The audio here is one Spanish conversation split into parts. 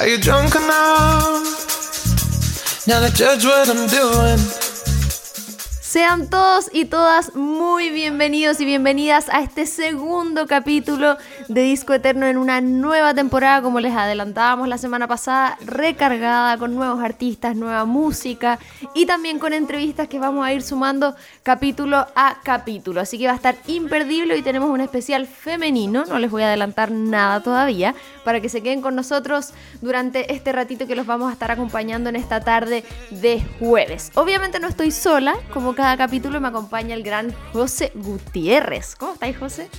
Are you drunk enough now to judge what I'm doing? Sean todos y todas muy bienvenidos y bienvenidas a este segundo capítulo de Disco Eterno en una nueva temporada, como les adelantábamos la semana pasada, recargada con nuevos artistas, nueva música y también con entrevistas que vamos a ir sumando capítulo a capítulo. Así que va a estar imperdible. Hoy tenemos un especial femenino, no les voy a adelantar nada todavía, para que se queden con nosotros durante este ratito que los vamos a estar acompañando en esta tarde de jueves. Obviamente no estoy sola, como cada capítulo me acompaña el gran José Gutiérrez. ¿Cómo estáis, José?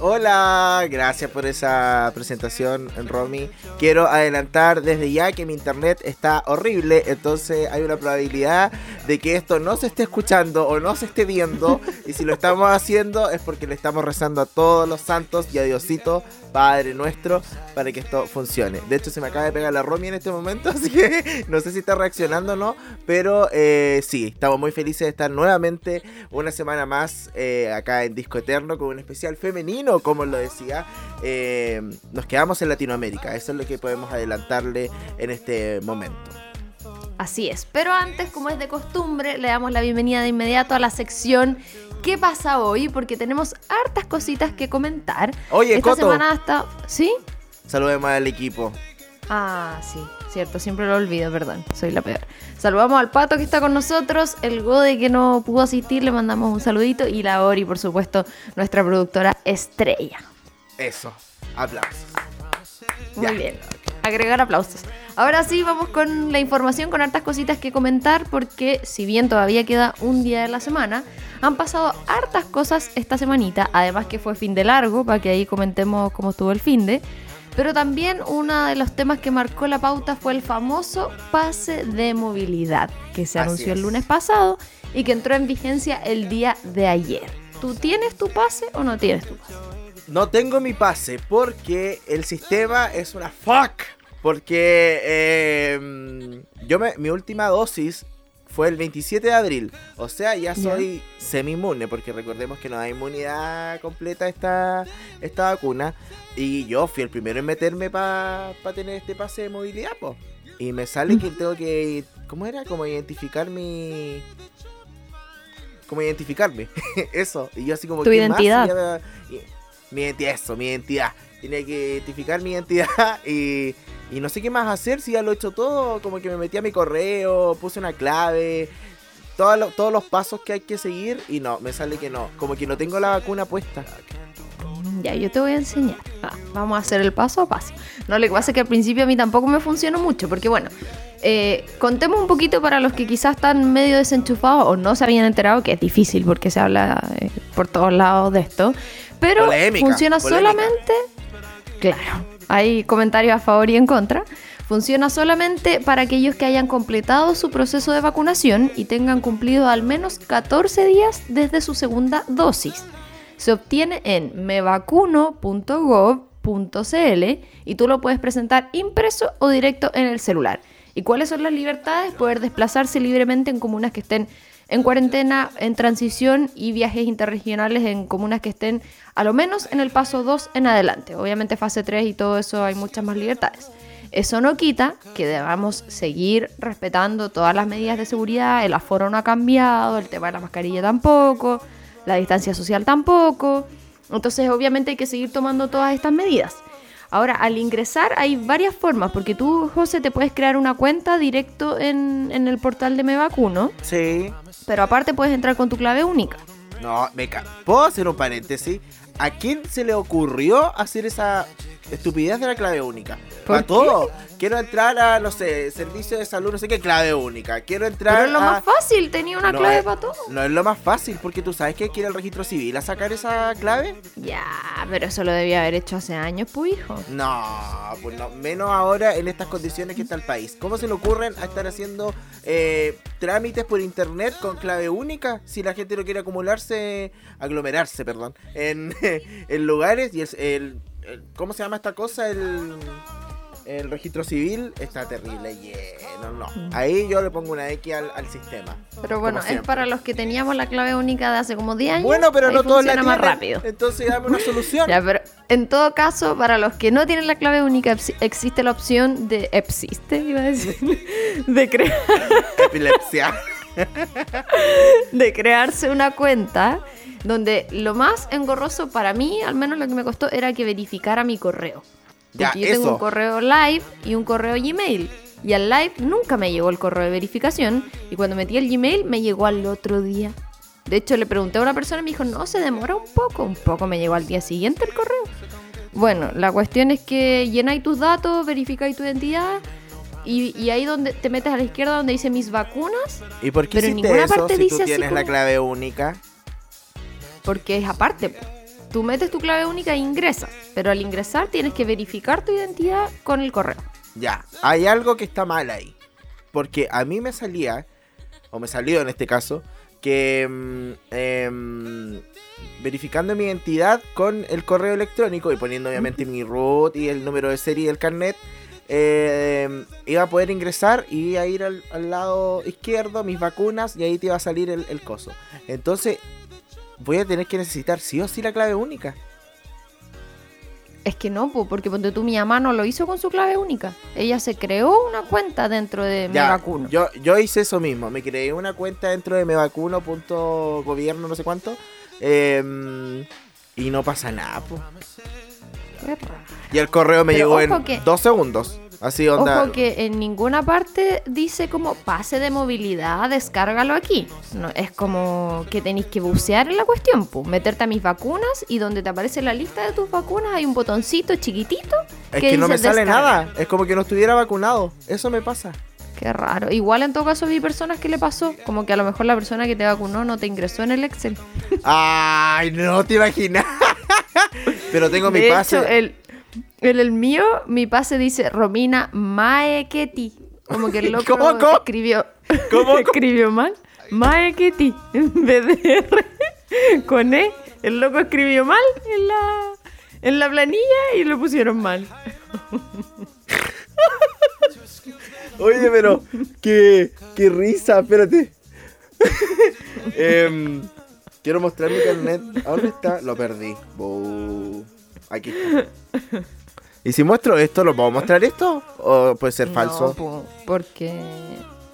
Hola, gracias por esa presentación, Romy. Quiero adelantar desde ya que mi internet está horrible, entonces hay una probabilidad de que esto no se esté escuchando o no se esté viendo. Y si lo estamos haciendo es porque le estamos rezando a todos los santos y a Diosito, Padre nuestro, para que esto funcione. De hecho, se me acaba de pegar la Romy en este momento, así que no sé si está reaccionando o no, pero eh, sí, estamos muy felices de estar nuevamente una semana más eh, acá en Disco Eterno con un especial femenino, como lo decía. Eh, nos quedamos en Latinoamérica, eso es lo que podemos adelantarle en este momento. Así es, pero antes, como es de costumbre, le damos la bienvenida de inmediato a la sección ¿Qué pasa hoy? Porque tenemos hartas cositas que comentar. Oye, Esta Coto. semana hasta... ¿Sí? Saludemos al equipo. Ah, sí, cierto, siempre lo olvido, perdón, soy la peor. Saludamos al Pato que está con nosotros, el Gode que no pudo asistir, le mandamos un saludito y la Ori, por supuesto, nuestra productora estrella. Eso, aplausos. Muy Ya. bien. Agregar aplausos. Ahora sí, vamos con la información, con hartas cositas que comentar, porque si bien todavía queda un día de la semana, han pasado hartas cosas esta semanita, además que fue fin de largo, para que ahí comentemos cómo estuvo el fin de. Pero también uno de los temas que marcó la pauta fue el famoso pase de movilidad, que se Así anunció el es. lunes pasado y que entró en vigencia el día de ayer. ¿Tú tienes tu pase o no tienes tu pase? No tengo mi pase porque el sistema es una fuck. Porque eh, yo me, mi última dosis fue el 27 de abril. O sea, ya soy semi-inmune. Porque recordemos que no da inmunidad completa esta, esta vacuna. Y yo fui el primero en meterme para tener este pase de movilidad, po. Y me sale que tengo que. ¿Cómo era? Como identificar mi. Como identificarme. eso. Y yo así como. Tu ¿qué más? identidad. Me- y- mi identidad, eso, mi identidad. Tenía que identificar mi identidad y, y no sé qué más hacer si ya lo he hecho todo. Como que me metí a mi correo, puse una clave, todos los- todos los pasos que hay que seguir y no, me sale que no. Como que no tengo la vacuna puesta. Ya, yo te voy a enseñar. Ah, vamos a hacer el paso a paso. No, lo que pasa es que al principio a mí tampoco me funcionó mucho, porque bueno, eh, contemos un poquito para los que quizás están medio desenchufados o no se habían enterado, que es difícil porque se habla eh, por todos lados de esto, pero Polémica, funciona polémica. solamente, claro, hay comentarios a favor y en contra. Funciona solamente para aquellos que hayan completado su proceso de vacunación y tengan cumplido al menos 14 días desde su segunda dosis se obtiene en mevacuno.gov.cl y tú lo puedes presentar impreso o directo en el celular. ¿Y cuáles son las libertades? Poder desplazarse libremente en comunas que estén en cuarentena, en transición y viajes interregionales en comunas que estén a lo menos en el paso 2 en adelante. Obviamente fase 3 y todo eso hay muchas más libertades. Eso no quita que debamos seguir respetando todas las medidas de seguridad, el aforo no ha cambiado, el tema de la mascarilla tampoco, la distancia social tampoco. Entonces, obviamente hay que seguir tomando todas estas medidas. Ahora, al ingresar hay varias formas, porque tú, José, te puedes crear una cuenta directo en, en el portal de Me Vacuno, Sí. Pero aparte puedes entrar con tu clave única. No, me ¿Puedo hacer un paréntesis? ¿A quién se le ocurrió hacer esa estupidez de la clave única? ¿Por Para qué? todo. Quiero entrar a, no sé, servicio de salud, no sé qué clave única. Quiero entrar Pero es lo a... más fácil, tenía una No clave es- para todo. No es lo más fácil, porque tú sabes que ir al registro civil a sacar esa clave. Ya, pero eso lo debía haber hecho hace años, pues, hijo. No, pues no, menos ahora en estas condiciones que está el país. ¿Cómo se le ocurren a estar haciendo eh, trámites por internet con clave única si la gente no quiere acumularse, aglomerarse, perdón, en, en lugares y es el, el- ¿cómo se llama esta cosa? El el registro civil está terrible lleno, no. Ahí yo le pongo una X al, al sistema. Pero bueno, es para los que teníamos la clave única de hace como 10 años. Bueno, pero no todos la tienen. más rápido. Entonces dame una solución. Ya, pero en todo caso, para los que no tienen la clave única, ex- existe la opción de. Existe, iba a decir. De, crear, Epilepsia. de crearse una cuenta donde lo más engorroso para mí, al menos lo que me costó, era que verificara mi correo. Ya, Porque yo tengo un correo live y un correo Gmail. Y al live nunca me llegó el correo de verificación. Y cuando metí el Gmail me llegó al otro día. De hecho, le pregunté a una persona y me dijo, no, se demora un poco. Un poco me llegó al día siguiente el correo. Bueno, la cuestión es que llenáis tus datos, verificáis tu identidad. Y, y ahí donde te metes a la izquierda donde dice mis vacunas, ¿Y por qué Pero en ninguna eso parte si tú dice así tienes la clave única? Porque es aparte. Tú metes tu clave única e ingresas. Pero al ingresar tienes que verificar tu identidad con el correo. Ya, hay algo que está mal ahí. Porque a mí me salía, o me salió en este caso, que mm, em, verificando mi identidad con el correo electrónico y poniendo obviamente mi root y el número de serie del carnet, em, iba a poder ingresar y iba a ir al, al lado izquierdo, mis vacunas, y ahí te iba a salir el, el coso. Entonces, voy a tener que necesitar sí o sí la clave única. Es que no, po, porque ponte tú, mi mamá no lo hizo con su clave única. Ella se creó una cuenta dentro de Ya, vacuno. Yo, yo hice eso mismo. Me creé una cuenta dentro de mevacuno.gobierno, no sé cuánto. em, y no pasa nada, po. Y el correo me Pero llegó en que- dos segundos. Así onda. Ojo que en ninguna parte dice como pase de movilidad, descárgalo aquí. No, es como que tenéis que bucear en la cuestión, pues, meterte a mis vacunas y donde te aparece la lista de tus vacunas hay un botoncito chiquitito es que no dice me sale descarga. nada. Es como que no estuviera vacunado. Eso me pasa. Qué raro. Igual en todo caso vi personas que le pasó, como que a lo mejor la persona que te vacunó no te ingresó en el Excel. Ay, no te imaginas. Pero tengo mi de pase. hecho, el, el, el mío, mi pase dice Romina Maeketi. Como que el loco ¿Cómo, cómo? escribió, ¿Cómo, cómo? escribió mal. Maeketi. En vez de R con E. El loco escribió mal en la, en la planilla y lo pusieron mal. Oye, pero qué, qué risa, espérate. Em, quiero mostrar mi carnet. ¿A dónde está? Lo perdí. Aquí está. ¿Y si muestro esto, lo puedo mostrar esto? ¿O puede ser falso? No, po, porque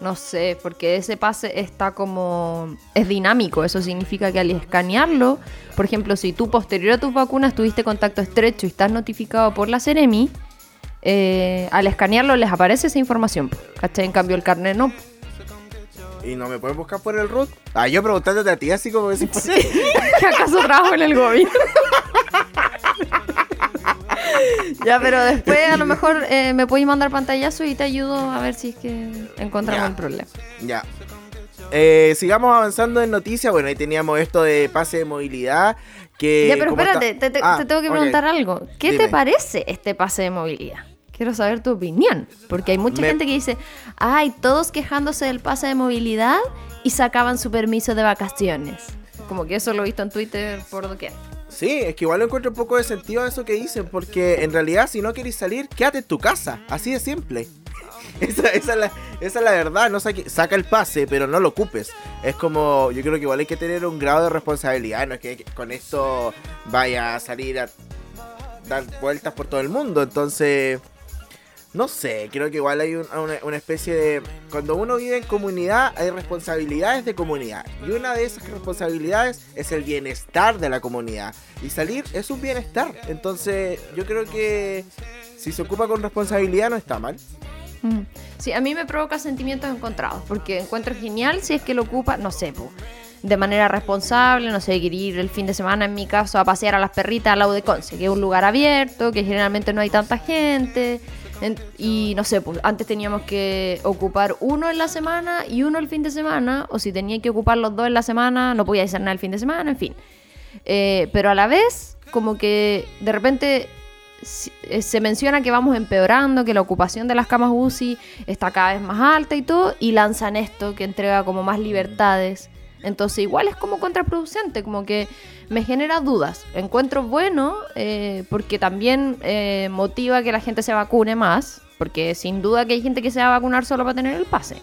no sé, porque ese pase está como es dinámico, eso significa que al escanearlo, por ejemplo, si tú posterior a tus vacunas tuviste contacto estrecho y estás notificado por la Ceremi, eh, al escanearlo les aparece esa información, ¿cachai? En cambio el carnet no. ¿Y no me pueden buscar por el root? Ah, yo preguntándote a ti así como que si fuera- ¿Que acaso trabajo en el gobierno? ya, pero después a lo mejor eh, me podéis mandar pantallazo y te ayudo a ver si es que encontramos Ya. el problema. Ya. Eh, sigamos avanzando en noticias. Bueno, ahí teníamos esto de pase de movilidad. Que Ya, pero espérate, está- te, te- Ah, te tengo que preguntar algo. ¿Qué Dime. te parece este pase de movilidad? Quiero saber tu opinión. Porque hay mucha Me- gente que dice, ay, todos quejándose del pase de movilidad y sacaban su permiso de vacaciones. Como que eso lo he visto en Twitter por doquier. Sí, es que igual le encuentro un poco de sentido a eso que dicen, porque en realidad si no querés salir, quédate en tu casa, así de simple. Esa, esa es, la, esa es la verdad, no saque- saca el pase, pero no lo ocupes. Es como, yo creo que igual hay que tener un grado de responsabilidad, no es que con esto vaya a salir a dar vueltas por todo el mundo, entonces... No sé, creo que igual hay un- una, una especie de... Cuando uno vive en comunidad hay responsabilidades de comunidad. Y una de esas responsabilidades es el bienestar de la comunidad. Y salir es un bienestar. Entonces yo creo que si se ocupa con responsabilidad no está mal. Mm. Sí, a mí me provoca sentimientos encontrados, porque encuentro genial si es que lo ocupa, no sé, po, de manera responsable, no sé, ir el fin de semana, en mi caso, a pasear a las perritas al lado de Conce, que es un lugar abierto, que generalmente no hay tanta gente, y no sé, pues antes teníamos que ocupar uno en la semana y uno el fin de semana, o si tenía que ocupar los dos en la semana, no podía hacer nada el fin de semana, en fin. Eh, pero a la vez, como que de repente eh, se menciona que vamos empeorando, que la ocupación de las camas UCI está cada vez más alta y todo, y lanzan esto que entrega como más libertades Entonces igual es como contraproducente, como que me genera dudas. Encuentro bueno eh, porque también eh, motiva que la gente se vacune más, porque sin duda que hay gente que se va a vacunar solo para tener el pase.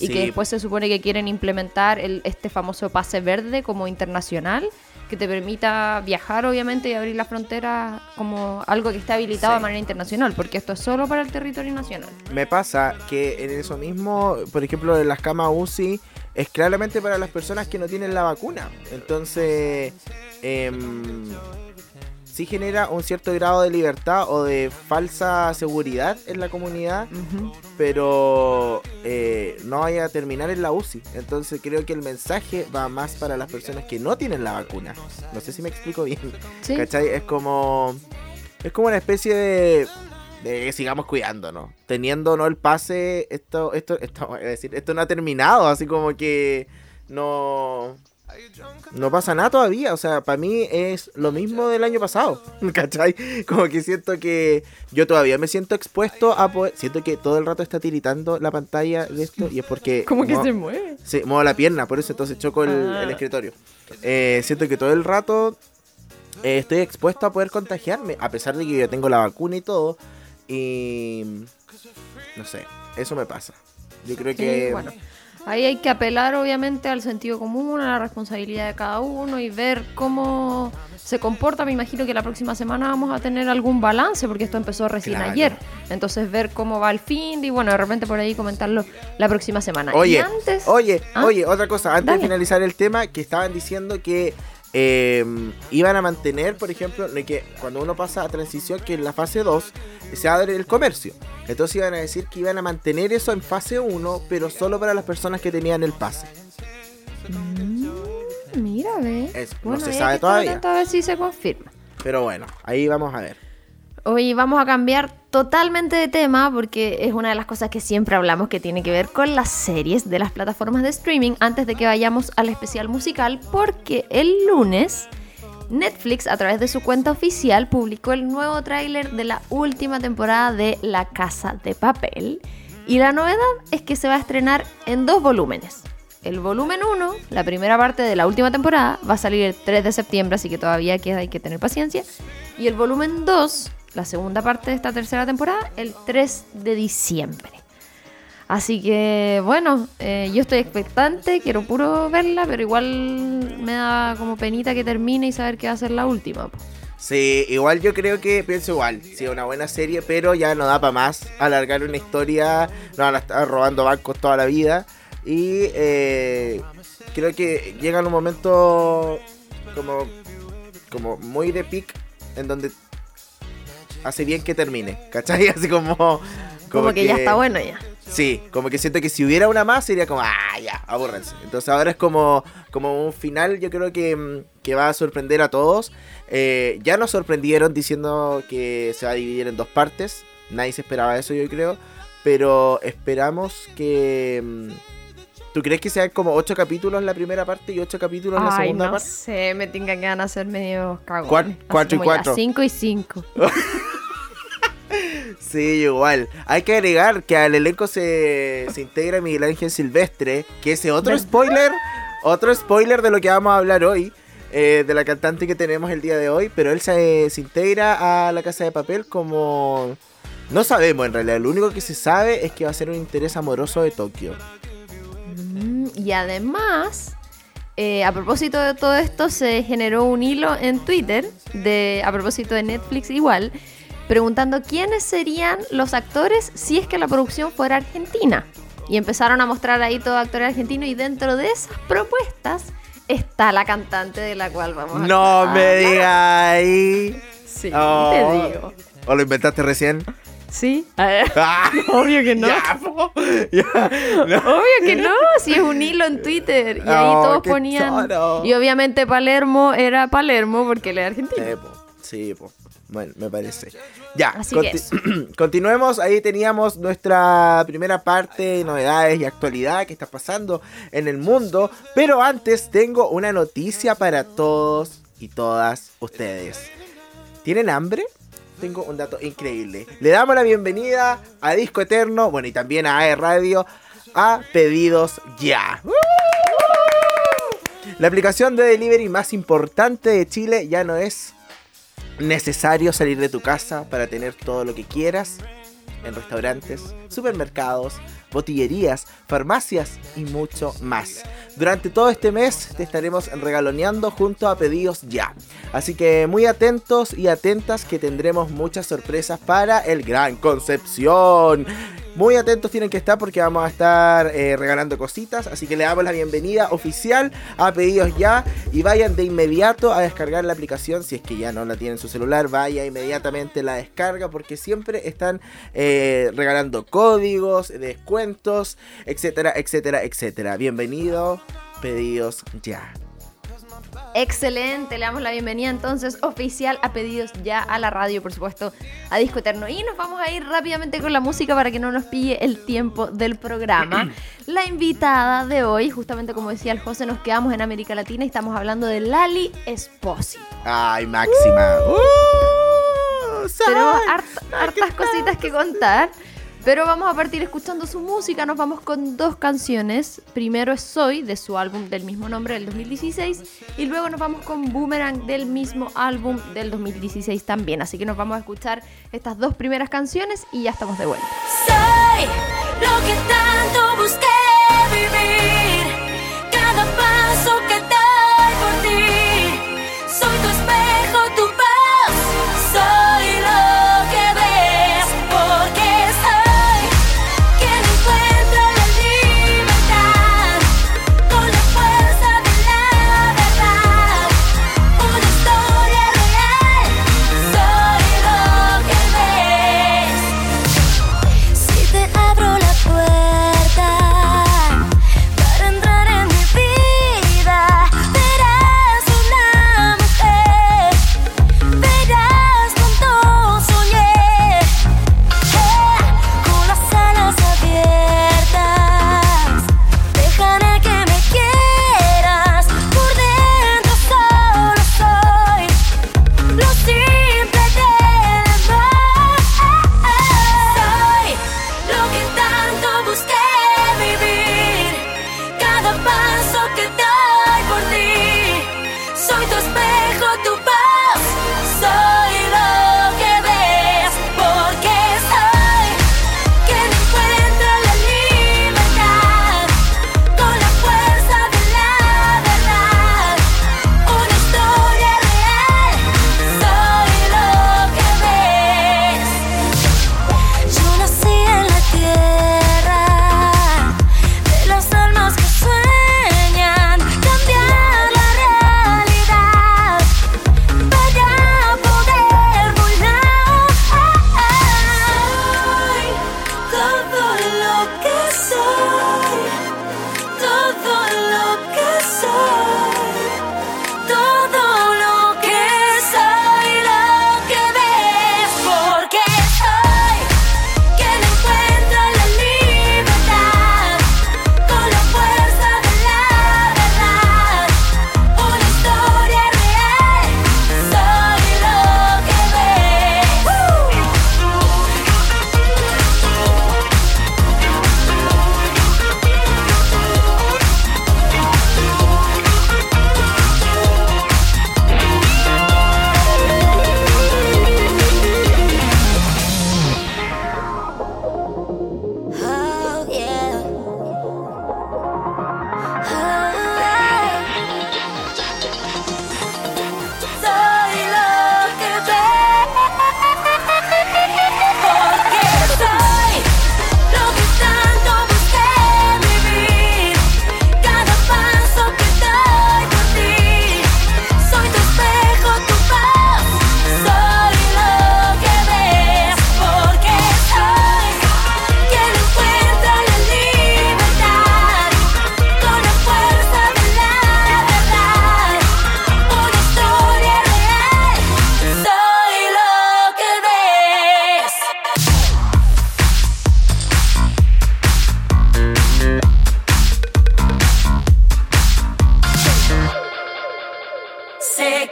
Y Sí. que después se supone que quieren implementar el, este famoso pase verde como internacional, que te permita viajar obviamente y abrir la frontera como algo que esté habilitado Sí. de manera internacional, porque esto es solo para el territorio nacional. Me pasa que en eso mismo, por ejemplo, en las camas UCI, es claramente para las personas que no tienen la vacuna. Entonces, em, sí genera un cierto grado de libertad o de falsa seguridad en la comunidad, pero eh, no vaya a terminar en la UCI. Entonces creo que el mensaje va más para las personas que no tienen la vacuna. No sé si me explico bien. Sí. ¿Cachai? Es como. Es como una especie de. De que sigamos cuidándonos. Teniendo no el pase, esto, esto, esto, a decir, esto no ha terminado. Así como que no. No pasa nada todavía. O sea, para mí es lo mismo del año pasado. ¿Cachai? Como que siento que yo todavía me siento expuesto a poder. Siento que todo el rato está tiritando la pantalla de esto. Y es porque. Como que se mueve. Sí, muevo la pierna, por eso entonces choco el, Ah. el escritorio. Eh, siento que todo el rato eh, estoy expuesto a poder contagiarme, a pesar de que yo tengo la vacuna y todo. Y no sé, eso me pasa. Yo creo Sí, que bueno. Ahí hay que apelar obviamente al sentido común, a la responsabilidad de cada uno y ver cómo se comporta. Me imagino que la próxima semana vamos a tener algún balance porque esto empezó recién Claro. ayer. Entonces ver cómo va el fin y bueno, de repente por ahí comentarlo la próxima semana. y Oye, antes... oye, ¿Ah? oye, otra cosa, antes Dale. de finalizar el tema, que estaban diciendo que eh, iban a mantener, por ejemplo, que cuando uno pasa a transición, que en la fase 2 se abre el comercio. Entonces iban a decir que iban a mantener eso en fase 1, pero solo para las personas que tenían el pase. Mm, mira, ve. Eso, no Bueno, se sabe todavía. A ver si se confirma. Pero bueno, ahí vamos a ver. Hoy vamos a cambiar totalmente de tema porque es una de las cosas que siempre hablamos que tiene que ver con las series de las plataformas de streaming antes de que vayamos al especial musical porque el lunes Netflix a través de su cuenta oficial publicó el nuevo tráiler de la última temporada de La Casa de Papel y la novedad es que se va a estrenar en dos volúmenes. El volumen 1, la primera parte de la última temporada, va a salir el 3 de septiembre, así que todavía hay que tener paciencia. Y el volumen 2, la segunda parte de esta tercera temporada, el 3 de diciembre. Así que, bueno, eh, yo estoy expectante, quiero puro verla, pero igual me da como penita que termine y saber qué va a ser la última. Sí, igual yo creo que pienso igual. Sí, una buena serie, pero ya no da para más. Alargar una historia, no van a estar robando bancos toda la vida. Y eh, creo que llega un momento como, como muy de pic en donde hace bien que termine, ¿cachai? Así como... Como, que, ya está bueno ya. Sí, como que siento que si hubiera una más sería como, ah, ya, abórrense. Entonces ahora es como, como un final, yo creo que, mm, que va a sorprender a todos. Eh, ya nos sorprendieron diciendo que se va a dividir en dos partes. Nadie se esperaba eso, yo creo. Pero esperamos que... mm, ¿Tú crees que sean como ocho capítulos la primera parte y ocho capítulos la Ay, segunda no parte? sé, me tinca que van a ser medio cagones. Cuat- Así cuatro y como cuatro. Cinco y cinco. Sí, igual. Hay que agregar que al elenco se, se integra Miguel Ángel Silvestre, que ese otro spoiler, otro spoiler de lo que vamos a hablar hoy, eh, de la cantante que tenemos el día de hoy, pero él se, se integra a la Casa de Papel como... No sabemos en realidad, lo único que se sabe es que va a ser un interés amoroso de Tokio. Mm, Y además, eh, a propósito de todo esto, se generó un hilo en Twitter, de, a propósito de Netflix igual, preguntando quiénes serían los actores si es que la producción fuera argentina. Y empezaron a mostrar ahí todo actor argentino y dentro de esas propuestas está la cantante de la cual vamos a No hablar. me digas. Sí, Oh. te digo. ¿O lo inventaste recién? Sí. Ah, Obvio que no. ya, po, ya, no. Obvio que no, si es un hilo en Twitter. Y ahí Oh, todos ponían. Y obviamente Palermo era Palermo porque él es argentino. Sí, po. Sí, po. Bueno, me parece. Ya, Así conti- que eso. continuemos. Ahí teníamos nuestra primera parte de novedades y actualidad que está pasando en el mundo. Pero antes tengo una noticia para todos y todas ustedes. ¿Tienen hambre? Tengo un dato increíble. Le damos la bienvenida a Disco Eterno, bueno, y también a AE Radio, a Pedidos Ya. La aplicación de delivery más importante de Chile ya no es necesario salir de tu casa para tener todo lo que quieras en restaurantes, supermercados, botillerías, farmacias y mucho más. Durante todo este mes te estaremos regaloneando junto a pedidos ya. Así que muy atentos y atentas que tendremos muchas sorpresas para el Gran Concepción. Muy atentos tienen que estar porque vamos a estar eh, regalando cositas. Así que le damos la bienvenida oficial a Pedidos Ya. Y vayan de inmediato a descargar la aplicación. Si es que ya no la tienen en su celular, vaya inmediatamente la descarga. Porque siempre están eh, regalando códigos, descuentos, etcétera, etcétera, etcétera. Bienvenido, Pedidos Ya. Excelente, le damos la bienvenida entonces oficial a pedidos ya a la radio, por supuesto, a Disco Eterno. Y nos vamos a ir rápidamente con la música para que no nos pille el tiempo del programa. la invitada de hoy, justamente como decía el José, nos quedamos en América Latina y estamos hablando de Lali Espósito. Ay, máxima. Uh, Tenemos soy- harta- hartas cositas que contar. Pero vamos a partir escuchando su música. Nos vamos con dos canciones. Primero es Soy, de su álbum del mismo nombre del 2016. Y luego nos vamos con Boomerang, del mismo álbum del 2016 también. Así que nos vamos a escuchar estas dos primeras canciones y ya estamos de vuelta. Soy lo que tanto busqué vivir. Cada paso que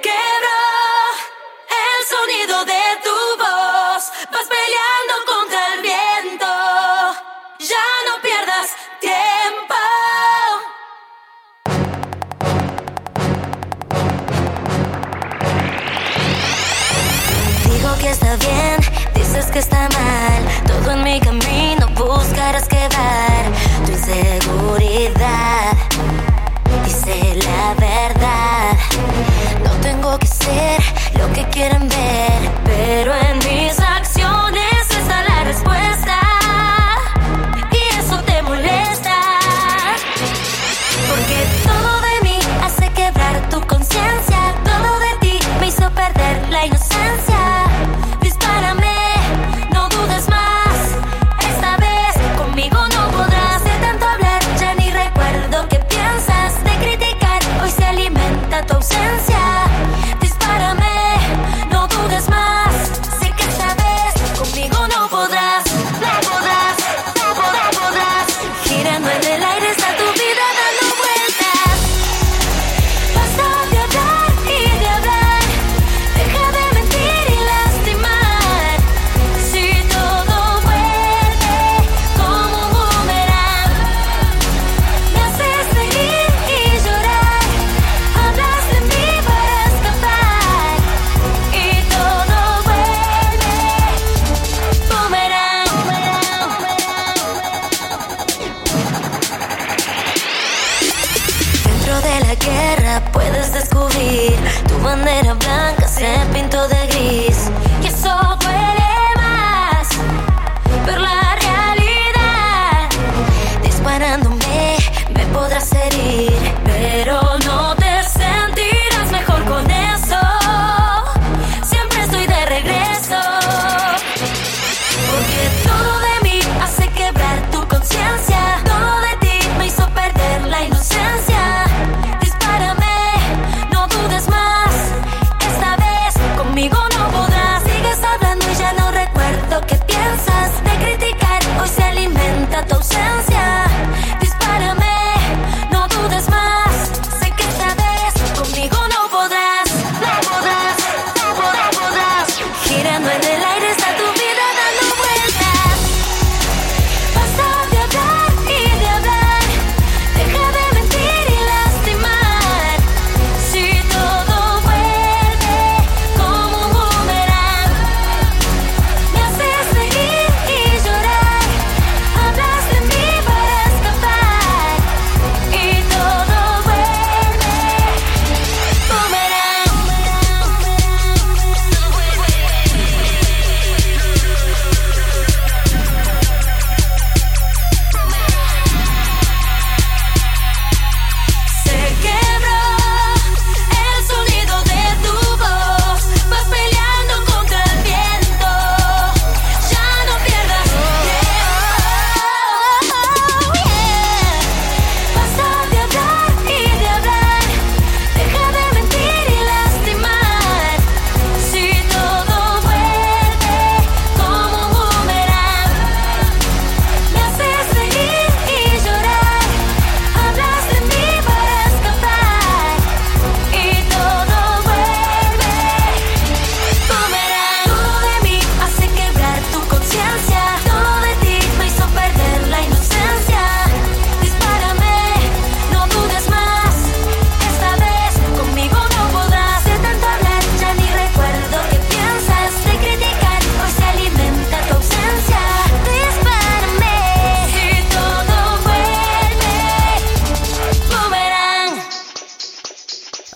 quebró el sonido de tu voz. Vas peleando contra el viento. Ya no pierdas tiempo. Digo que está bien, dices que está mal. Todo en mi camino buscarás quebrar tu inseguridad. Dice la verdad lo que quieren ver, pero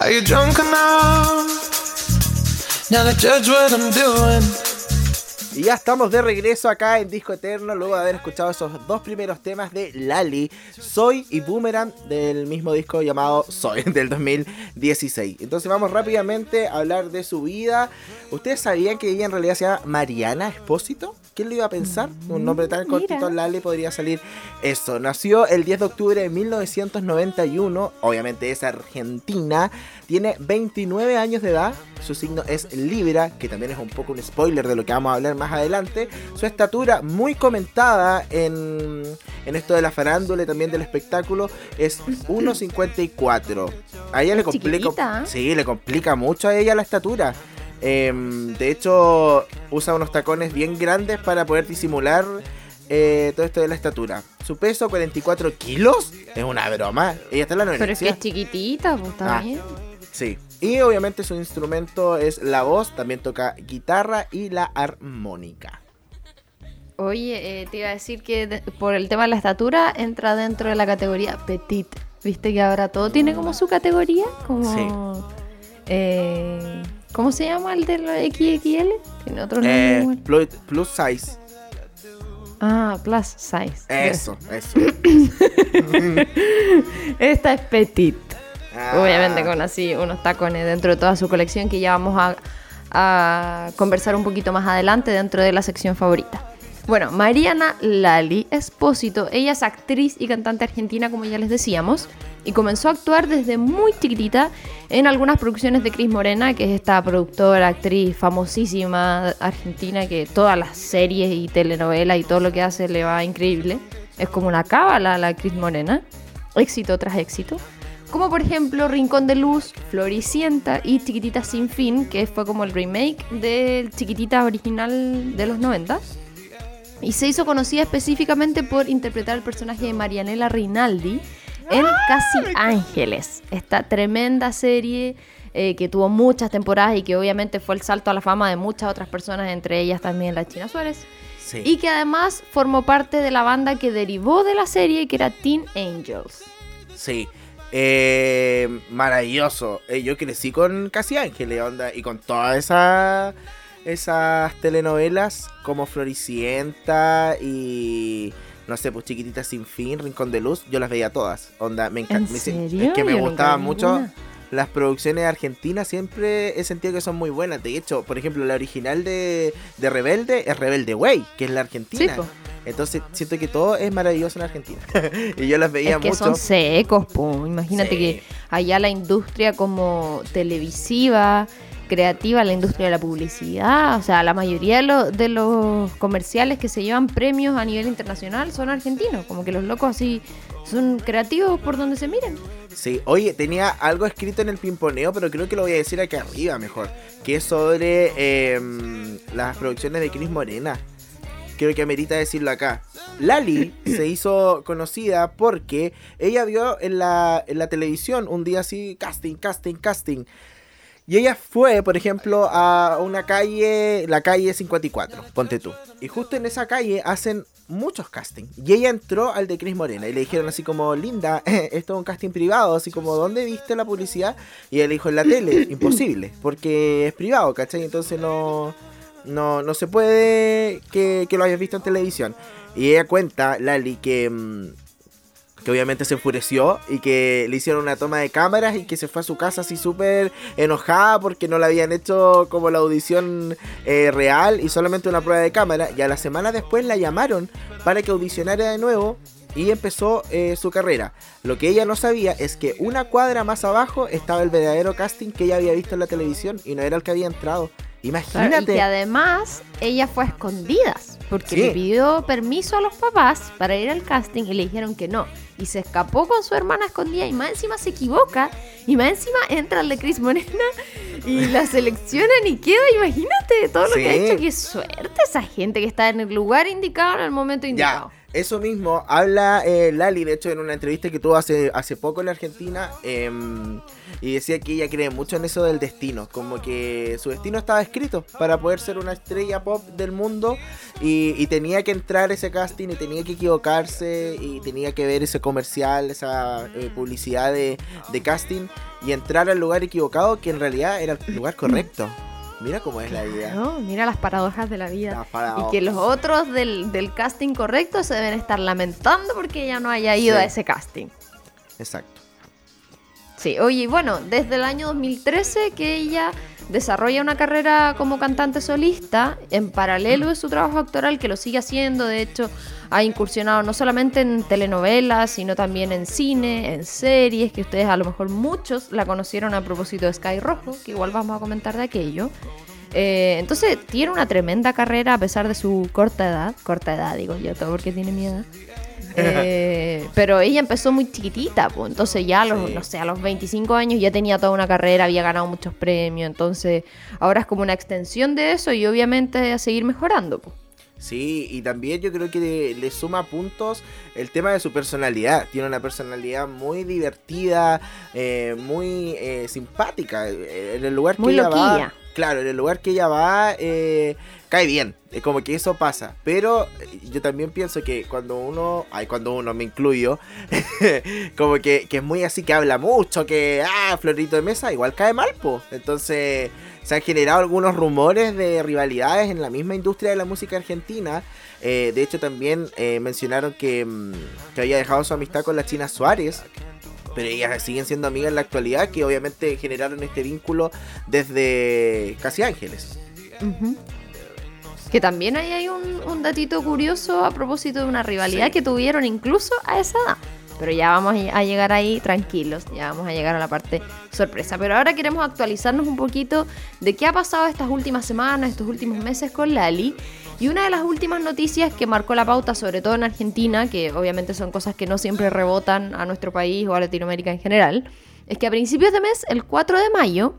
Are you drunk enough? Now to judge what I'm doing. Y ya estamos de regreso acá en Disco Eterno, luego de haber escuchado esos dos primeros temas de Lali, Soy y Boomerang, del mismo disco llamado Soy, del 2016. Entonces vamos rápidamente a hablar de su vida. ¿Ustedes sabían que ella en realidad se llama Mariana Espósito? ¿Quién lo iba a pensar? Un nombre tan cortito, Lali, podría salir eso. Nació el 10 de octubre de 1991, obviamente es argentina, tiene 29 años de edad su signo es Libra, que también es un poco un spoiler de lo que vamos a hablar más adelante. Su estatura muy comentada en, en esto de la farándula y también del espectáculo es 1,54. A ella le complica, sí, le complica mucho a ella la estatura. Em, de hecho, usa unos tacones bien grandes para poder disimular eh, todo esto de la estatura. Su peso, 44 kilos, es una broma. Ella está en la anorexia. Pero es que es chiquitita, pues está ah, bien. Sí, y obviamente su instrumento es la voz, también toca guitarra y la armónica. Oye, eh, te iba a decir que por el tema de la estatura entra dentro de la categoría petit. Viste que ahora todo tiene como su categoría, como... Sí. Eh, ¿Cómo se llama el de los XXL? Tiene otro eh, nombre. Plus, plus size. Ah, plus size. Eso, eso. Esta es petit. Ah. Obviamente con así unos tacones dentro de toda su colección que ya vamos a, a conversar un poquito más adelante dentro de la sección favorita. Bueno, Mariana Lali Espósito, ella es actriz y cantante argentina, como ya les decíamos, y comenzó a actuar desde muy chiquitita en algunas producciones de Cris Morena, que es esta productora, actriz famosísima argentina, que todas las series y telenovelas y todo lo que hace le va increíble. Es como una cábala la Cris Morena, éxito tras éxito. Como por ejemplo Rincón de Luz, Floricienta y Chiquitita Sin Fin, que fue como el remake del Chiquitita original de los 90. Y se hizo conocida específicamente por interpretar el personaje de Marianela Rinaldi en Casi Ángeles, esta tremenda serie eh, que tuvo muchas temporadas y que obviamente fue el salto a la fama de muchas otras personas, entre ellas también la China Suárez. Sí. Y que además formó parte de la banda que derivó de la serie, que era Teen Angels. Sí. Eh, maravilloso. Eh, yo crecí con Casi Ángeles, onda, y con todas esas esas telenovelas como Floricienta y no sé, pues Chiquitita sin fin, Rincón de Luz, yo las veía todas. Onda, me ¿En encanta. Es que me gustaban mucho ninguna. las producciones argentinas, siempre he sentido que son muy buenas. De hecho, por ejemplo, la original de, de Rebelde es Rebelde Way, que es la argentina. Sí. Entonces siento que todo es maravilloso en Argentina. y yo las veía Es que mucho. son secos, po. Imagínate Sí. que allá la industria como televisiva, creativa, la industria de la publicidad, o sea, la mayoría de, lo- de los comerciales que se llevan premios a nivel internacional son argentinos. Como que los locos así son creativos por donde se miren. Sí, oye, tenía algo escrito en el pimponeo, pero creo que lo voy a decir aquí arriba mejor. Que es sobre em, las producciones de Cris Morena. Creo que amerita decirlo acá. Lali se hizo conocida porque ella vio en la, en la televisión un día así, casting, casting, casting. Y ella fue, por ejemplo, a una calle, la calle 54, ponte tú. Y justo en esa calle hacen muchos castings. Y ella entró al de Cris Morena y le dijeron así como, Linda, esto es un casting privado, así como, ¿dónde viste la publicidad? Y ella le dijo, en la tele, imposible, porque es privado, ¿cachai? Entonces no, no, no se puede que, lo hayas visto en televisión. Y ella cuenta, Lali, que... mm, que obviamente se enfureció y que le hicieron una toma de cámaras y que se fue a su casa así súper enojada porque no le habían hecho como la audición eh, real y solamente una prueba de cámara. Y a la semana después la llamaron para que audicionara de nuevo y empezó eh, su carrera. Lo que ella no sabía es que una cuadra más abajo estaba el verdadero casting que ella había visto en la televisión y no era el que había entrado. Claro, Imagínate. y que además ella fue a escondidas, porque Sí. le pidió permiso a los papás para ir al casting y le dijeron que no. Y se escapó con su hermana escondida y más encima se equivoca. Y más encima entra el de Cris Morena y la seleccionan y queda, imagínate, todo lo que ha hecho. Qué suerte esa gente que está en el lugar indicado en el momento indicado. Ya, eso mismo habla eh, Lali, de hecho, en una entrevista que tuvo hace, hace poco en la Argentina, em, y decía que ella cree mucho en eso del destino, como que su destino estaba escrito para poder ser una estrella pop del mundo, y, y tenía que entrar ese casting, y tenía que equivocarse, y tenía que ver ese comercial, esa eh, publicidad de, de casting, y entrar al lugar equivocado, que en realidad era el lugar correcto. Mira cómo es la idea. No, mira las paradojas de la vida. Y que los otros del, del casting correcto se deben estar lamentando porque ella no haya ido Sí. a ese casting. Exacto. Sí, oye, bueno, desde el año 2013 que ella desarrolla una carrera como cantante solista en paralelo de su trabajo actoral, que lo sigue haciendo, de hecho ha incursionado no solamente en telenovelas, sino también en cine, en series, que ustedes a lo mejor muchos la conocieron a propósito de Sky Rojo, que igual vamos a comentar de aquello. Eh, entonces tiene una tremenda carrera a pesar de su corta edad, corta edad digo yo, todo porque tiene mi edad. Eh, pero ella empezó muy chiquitita, pues, entonces ya a los, Sí. no sé, a los 25 años ya tenía toda una carrera, había ganado muchos premios, entonces ahora es como una extensión de eso y obviamente a seguir mejorando. pues. Sí, y también yo creo que le, le suma puntos el tema de su personalidad. Tiene una personalidad muy divertida, eh, muy eh, simpática. En el lugar Muy que ella va, claro, en el lugar que ella va, cae bien. Es como que eso pasa. Pero eh, yo también pienso que cuando uno, ay, cuando uno me incluyo, como que, que es muy así, que habla mucho, que, ah, florito de mesa, igual cae mal, po. Entonces, se han generado algunos rumores de rivalidades en la misma industria de la música argentina. Eh, de hecho, también eh, mencionaron que, mm, que había dejado su amistad con la China Suárez. Pero ellas siguen siendo amigas en la actualidad, que obviamente generaron este vínculo desde Casi Ángeles. Ujú. Que también ahí hay un, un datito curioso a propósito de una rivalidad Sí. que tuvieron incluso a esa edad. Pero ya vamos a llegar ahí tranquilos, ya vamos a llegar a la parte sorpresa. Pero ahora queremos actualizarnos un poquito de qué ha pasado estas últimas semanas, estos últimos meses con Lali. Y una de las últimas noticias que marcó la pauta, sobre todo en Argentina, que obviamente son cosas que no siempre rebotan a nuestro país o a Latinoamérica en general, es que a principios de mes, el 4 de mayo,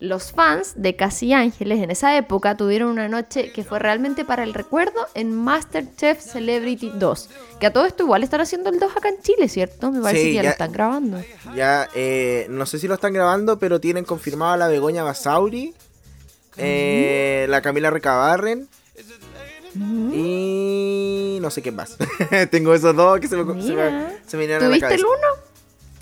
los fans de Casi Ángeles en esa época tuvieron una noche que fue realmente para el recuerdo en Masterchef Celebrity 2. Que a todo esto igual están haciendo el 2 acá en Chile, ¿cierto? Me parece Sí, que ya, ya- lo están grabando. Ya, eh, no sé si lo están grabando, pero tienen confirmado a la Begoña Basauri, eh, la Camila Recabarren y no sé qué más. Tengo esos dos que se me, se me, se me vinieron a la ¿Tuviste cabeza. el 1?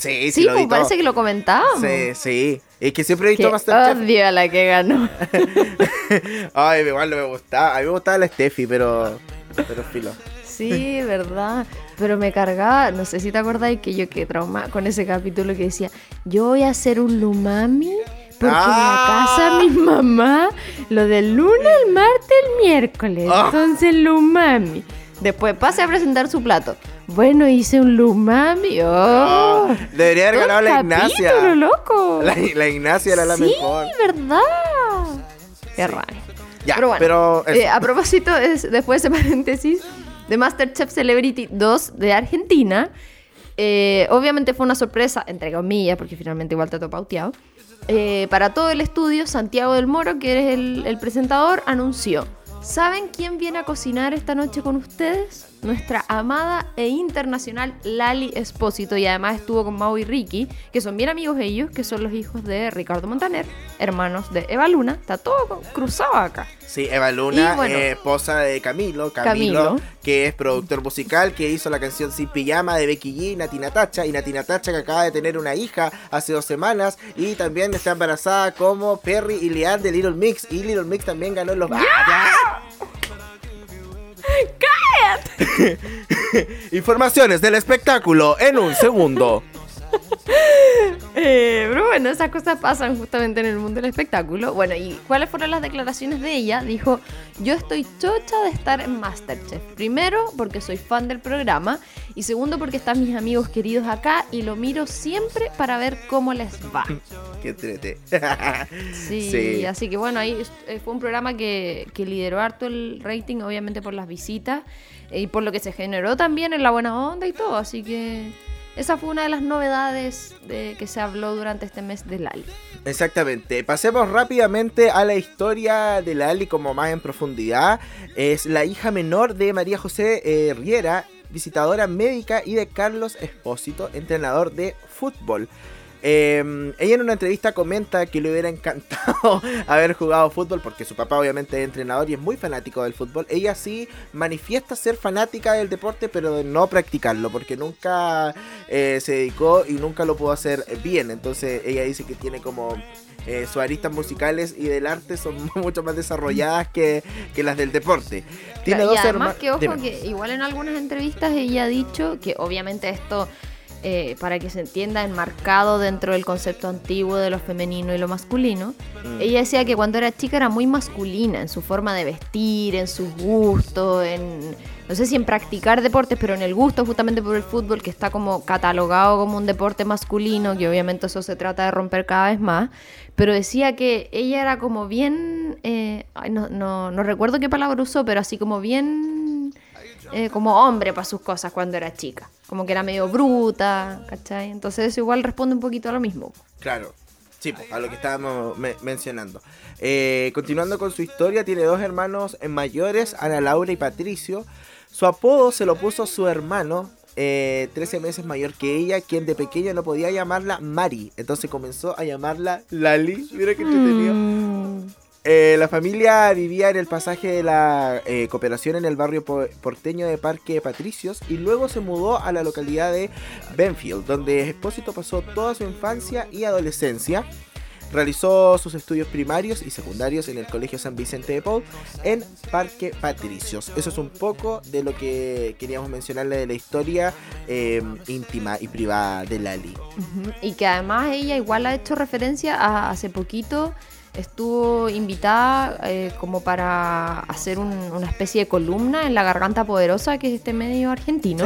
Sí, sí, Sí, lo pues parece que lo comentábamos. Sí, sí. Es que siempre he visto Masterchef. odio a la que ganó. Ay, igual no me gustaba. A mí me gustaba la Steffi, pero. Pero filo. Sí, verdad. Pero me cargaba, no sé si te acordáis que yo quedé traumada con ese capítulo que decía, yo voy a hacer un lumami porque Ah. en la casa de mi mamá, lo del lunes, el martes, el miércoles. Ah. Entonces lumami. Después pase a presentar su plato. Bueno, hice un lumami. Oh. Debería haber ganado la Ignacia. loco. La, la Ignacia era la sí, mejor. verdad. Qué Sí. rabia. Ya, Pero bueno, pero eh, a propósito, es- después de ese paréntesis, de Masterchef Celebrity 2 de Argentina, eh, obviamente fue una sorpresa, entre comillas, porque finalmente igual te ha pauteado. eh, para todo el estudio, Santiago del Moro, que es el, el presentador, anunció: ¿Saben quién viene a cocinar esta noche con ustedes? Nuestra amada e internacional Lali Espósito. Y además estuvo con Mau y Ricky, que son bien amigos ellos, que son los hijos de Ricardo Montaner, hermanos de Eva Luna. Está todo cruzado acá. Sí, Eva Luna, bueno. eh, esposa de Camilo, Camilo, Camilo. que es productor musical, que hizo la canción Sin Pijama de Becky G y Nati Natacha, y Nati Natacha que acaba de tener una hija hace dos semanas, y también está embarazada como Perry y Leanne de Little Mix, y Little Mix también ganó en los... ¡Ah, Informaciones del espectáculo en un segundo. Eh, pero bueno, esas cosas pasan justamente en el mundo del espectáculo. Bueno, ¿y cuáles fueron las declaraciones de ella? Dijo, yo estoy chocha de estar en Masterchef. Primero, porque soy fan del programa. Y segundo, porque están mis amigos queridos acá y lo miro siempre para ver cómo les va. Qué trete. Sí, Sí. así que bueno, ahí eh, fue un programa que, que lideró harto el rating, obviamente por las visitas eh, y por lo que se generó también en la buena onda y todo. Así que esa fue una de las novedades de que se habló durante este mes de Lali. Exactamente. Pasemos rápidamente a la historia de Lali como más en profundidad. Es la hija menor de María José eh, Riera, visitadora médica, y de Carlos Espósito, entrenador de fútbol. Eh, ella en una entrevista comenta que le hubiera encantado haber jugado fútbol porque su papá obviamente es entrenador y es muy fanático del fútbol. Ella sí manifiesta ser fanática del deporte pero de no practicarlo porque nunca eh, se dedicó y nunca lo pudo hacer bien. Entonces ella dice que tiene como eh, sus aristas musicales y del arte son mucho más desarrolladas que, que las del deporte. Tiene Claro, dos y además que ojo Dime. que igual en algunas entrevistas ella ha dicho que obviamente esto eh, para que se entienda enmarcado dentro del concepto antiguo de lo femenino y lo masculino Mm. ella decía que cuando era chica era muy masculina en su forma de vestir en sus gustos en no sé si en practicar deportes pero en el gusto justamente por el fútbol que está como catalogado como un deporte masculino que obviamente eso se trata de romper cada vez más pero decía que ella era como bien eh, no, no, no recuerdo qué palabra usó pero así como bien eh, como hombre para sus cosas cuando era chica. Como que era medio bruta, ¿cachai? Entonces eso igual responde un poquito a lo mismo. Claro. Sí, a lo que estábamos me- mencionando. Eh, continuando con su historia, tiene dos hermanos mayores, Ana Laura y Patricio. Su apodo se lo puso su hermano, eh, 13 meses mayor que ella, quien de pequeño no podía llamarla Mari. Entonces comenzó a llamarla Lali. Mira qué entretenido. Mm, Eh, la familia vivía en el pasaje de la eh, cooperación en el barrio po- porteño de Parque Patricios y luego se mudó a la localidad de Benfield, donde Espósito pasó toda su infancia y adolescencia. Realizó sus estudios primarios y secundarios en el Colegio San Vicente de Paul en Parque Patricios. Eso es un poco de lo que queríamos mencionarle de la historia eh, íntima y privada de Lali. Y que además ella igual ha hecho referencia a hace poquito estuvo invitada eh, como para hacer un- una especie de columna en La Garganta Poderosa, que es este medio argentino.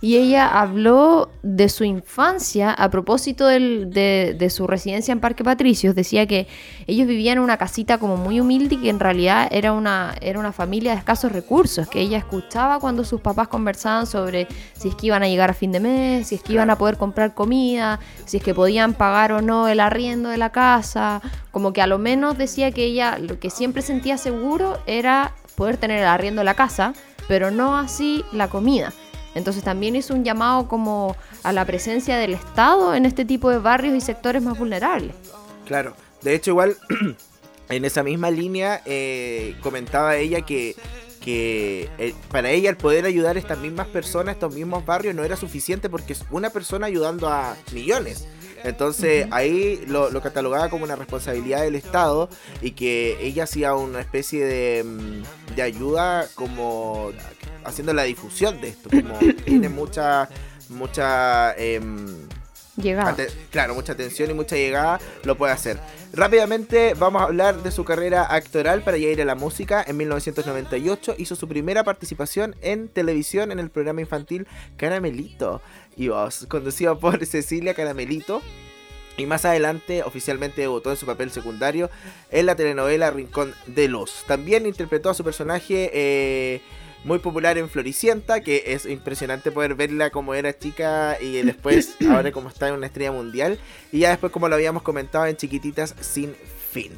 Y ella habló de su infancia a propósito del- de, de su residencia en Parque Patricios. Decía que ellos vivían en una casita como muy humilde y que en realidad era una, era una familia de escasos recursos. Que ella escuchaba cuando sus papás conversaban sobre si es que iban a llegar a fin de mes, si es que iban a poder comprar comida, si es que podían pagar o no el arriendo de la casa. Como que a lo menos decía que ella lo que siempre sentía seguro era poder tener el arriendo de la casa, pero no así la comida. Entonces también hizo un llamado como a la presencia del Estado en este tipo de barrios y sectores más vulnerables. Claro, de hecho igual en esa misma línea eh, comentaba ella que, que eh, para ella el poder ayudar a estas mismas personas, estos mismos barrios, no era suficiente porque es una persona ayudando a millones. Entonces ahí lo, lo catalogaba como una responsabilidad del Estado y que ella hacía una especie de, mm, de ayuda como haciendo la difusión de esto, como tiene mucha, mucha... Llegaba. Ate- claro, mucha atención y mucha llegada lo puede hacer. Rápidamente vamos a hablar de su carrera actoral para ya ir a la música. En 1998 hizo su primera participación en televisión en el programa infantil Caramelito y Voz, conducido por Cecilia Caramelito. Y más adelante oficialmente debutó en su papel secundario en la telenovela Rincón de Luz. También interpretó a su personaje eh, muy popular en Floricienta, que es impresionante poder verla como era chica y después ahora como está en una estrella mundial. Y ya después como lo habíamos comentado en Chiquititas sin fin.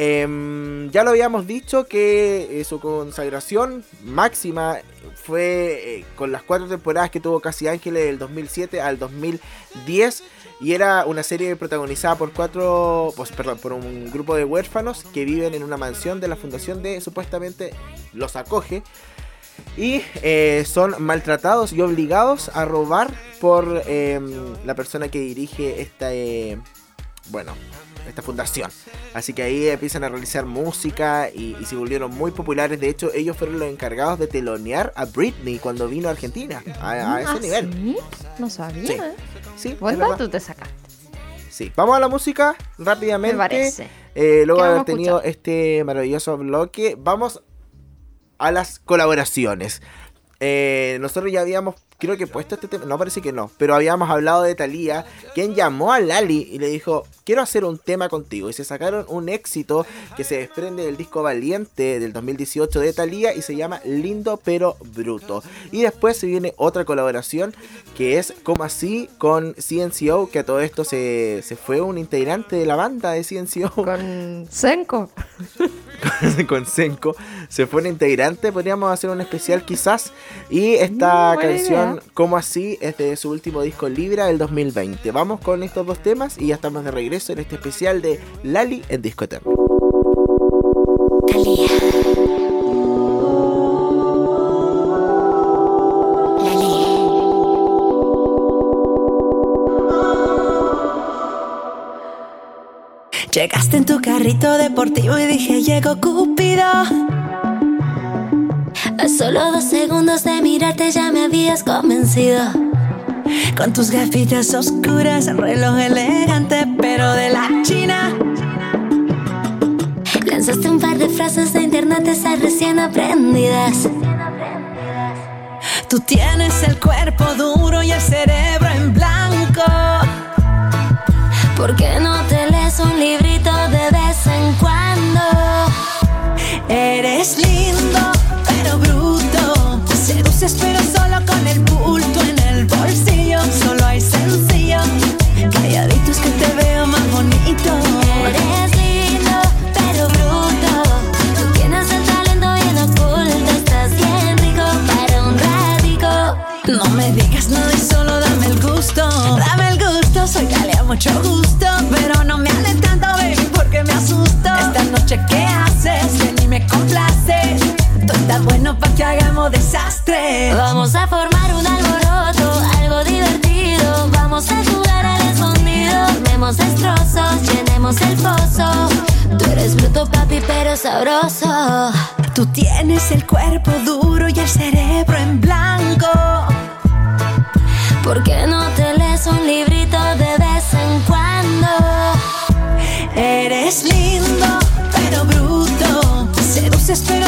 Em, ya lo habíamos dicho que eh, su consagración máxima fue eh, con las cuatro temporadas que tuvo Casi Ángeles del 2007 al 2010 y era una serie protagonizada por cuatro, pues, perdón, por un grupo de huérfanos que viven en una mansión de la fundación de supuestamente los acoge y eh, son maltratados y obligados a robar por em, la persona que dirige esta, bueno, esta fundación. Así que ahí empiezan a realizar música y, y se volvieron muy populares. De hecho, ellos fueron los encargados de telonear a Britney cuando vino a Argentina. A, a ese ¿Ah, nivel. sí? No sabía. Sí. ¿eh? Sí, Buen es verdad. dato te sacaste. Sí, vamos a la música rápidamente. Me parece. Eh, luego ¿Qué de haber tenido este maravilloso bloque, vamos a las colaboraciones. Eh, nosotros ya habíamos, creo que puesto este tema, no parece que no, pero habíamos hablado de Thalía, quien llamó a Lali y le dijo, quiero hacer un tema contigo. Y se sacaron un éxito que se desprende del disco Valiente del 2018 de Thalía y se llama Lindo pero Bruto. Y después se viene otra colaboración que es como así con CNCO, que a todo esto se, se fue un integrante de la banda de CNCO Con Senko. con Senko. Se fue un integrante, podríamos hacer un especial quizás. Y esta Mm, buena canción, idea. como así, es de su último disco Libra del 2020. Vamos con estos dos temas y ya estamos de regreso en este especial de Lali en Disco Llegaste en tu carrito deportivo y dije llegó Cupido. A solo dos segundos de mirarte ya me habías convencido. Con tus gafitas oscuras, reloj elegante, pero de la China. Lanzaste un par de frases de internet esas recién aprendidas. Tú tienes el cuerpo duro y el cerebro en blanco. ¿Por qué no te lees un librito Eres lindo, pero bruto. Seduces, pero solo con el bulto en el bolsillo. Solo hay sencillo. Calladito que te veo más bonito. Eres lindo, pero bruto. Tú tienes el talento bien oculto. Estás bien rico para un ratico. No me digas nada y solo dame el gusto. Dame el gusto, soy Talia, mucho gusto. Que hagamos desastre. Vamos a formar un alboroto, algo divertido. Vamos a jugar al escondido. Armemos destrozos, llenemos el pozo. Tú eres bruto, papi, pero sabroso. Tú tienes el cuerpo duro y el cerebro en blanco. ¿Por qué no te lees un librito de vez en cuando? Eres lindo, pero bruto. Seduces, pero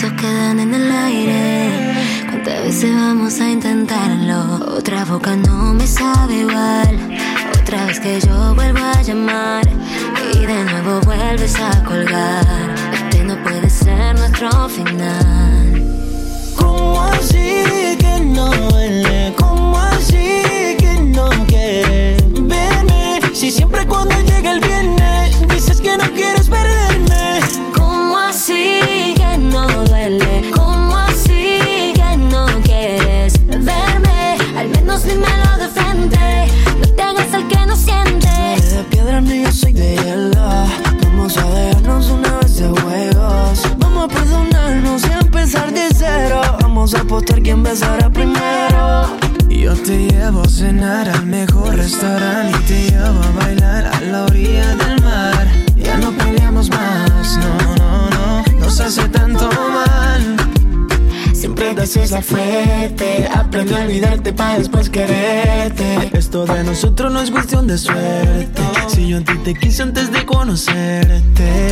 besos quedan en el aire? ¿Cuántas veces vamos a intentarlo? Otra boca no me sabe igual. Otra vez que yo vuelvo a llamar y de nuevo vuelves a colgar. Este no puede ser nuestro final. ¿Cómo así que no duele? ¿Cómo así que no quieres verme? Si siempre cuando llega el viernes Vamos a apostar quién besará primero. Yo te llevo a cenar al mejor restaurante y te llevo a bailar a la orilla del mar. Ya no peleamos más, no, no, no, nos hace tanto mal. Siempre te haces la fuerte. Aprende a olvidarte para después quererte. Esto de nosotros no es cuestión de suerte. Si yo a ti te quise antes de conocerte.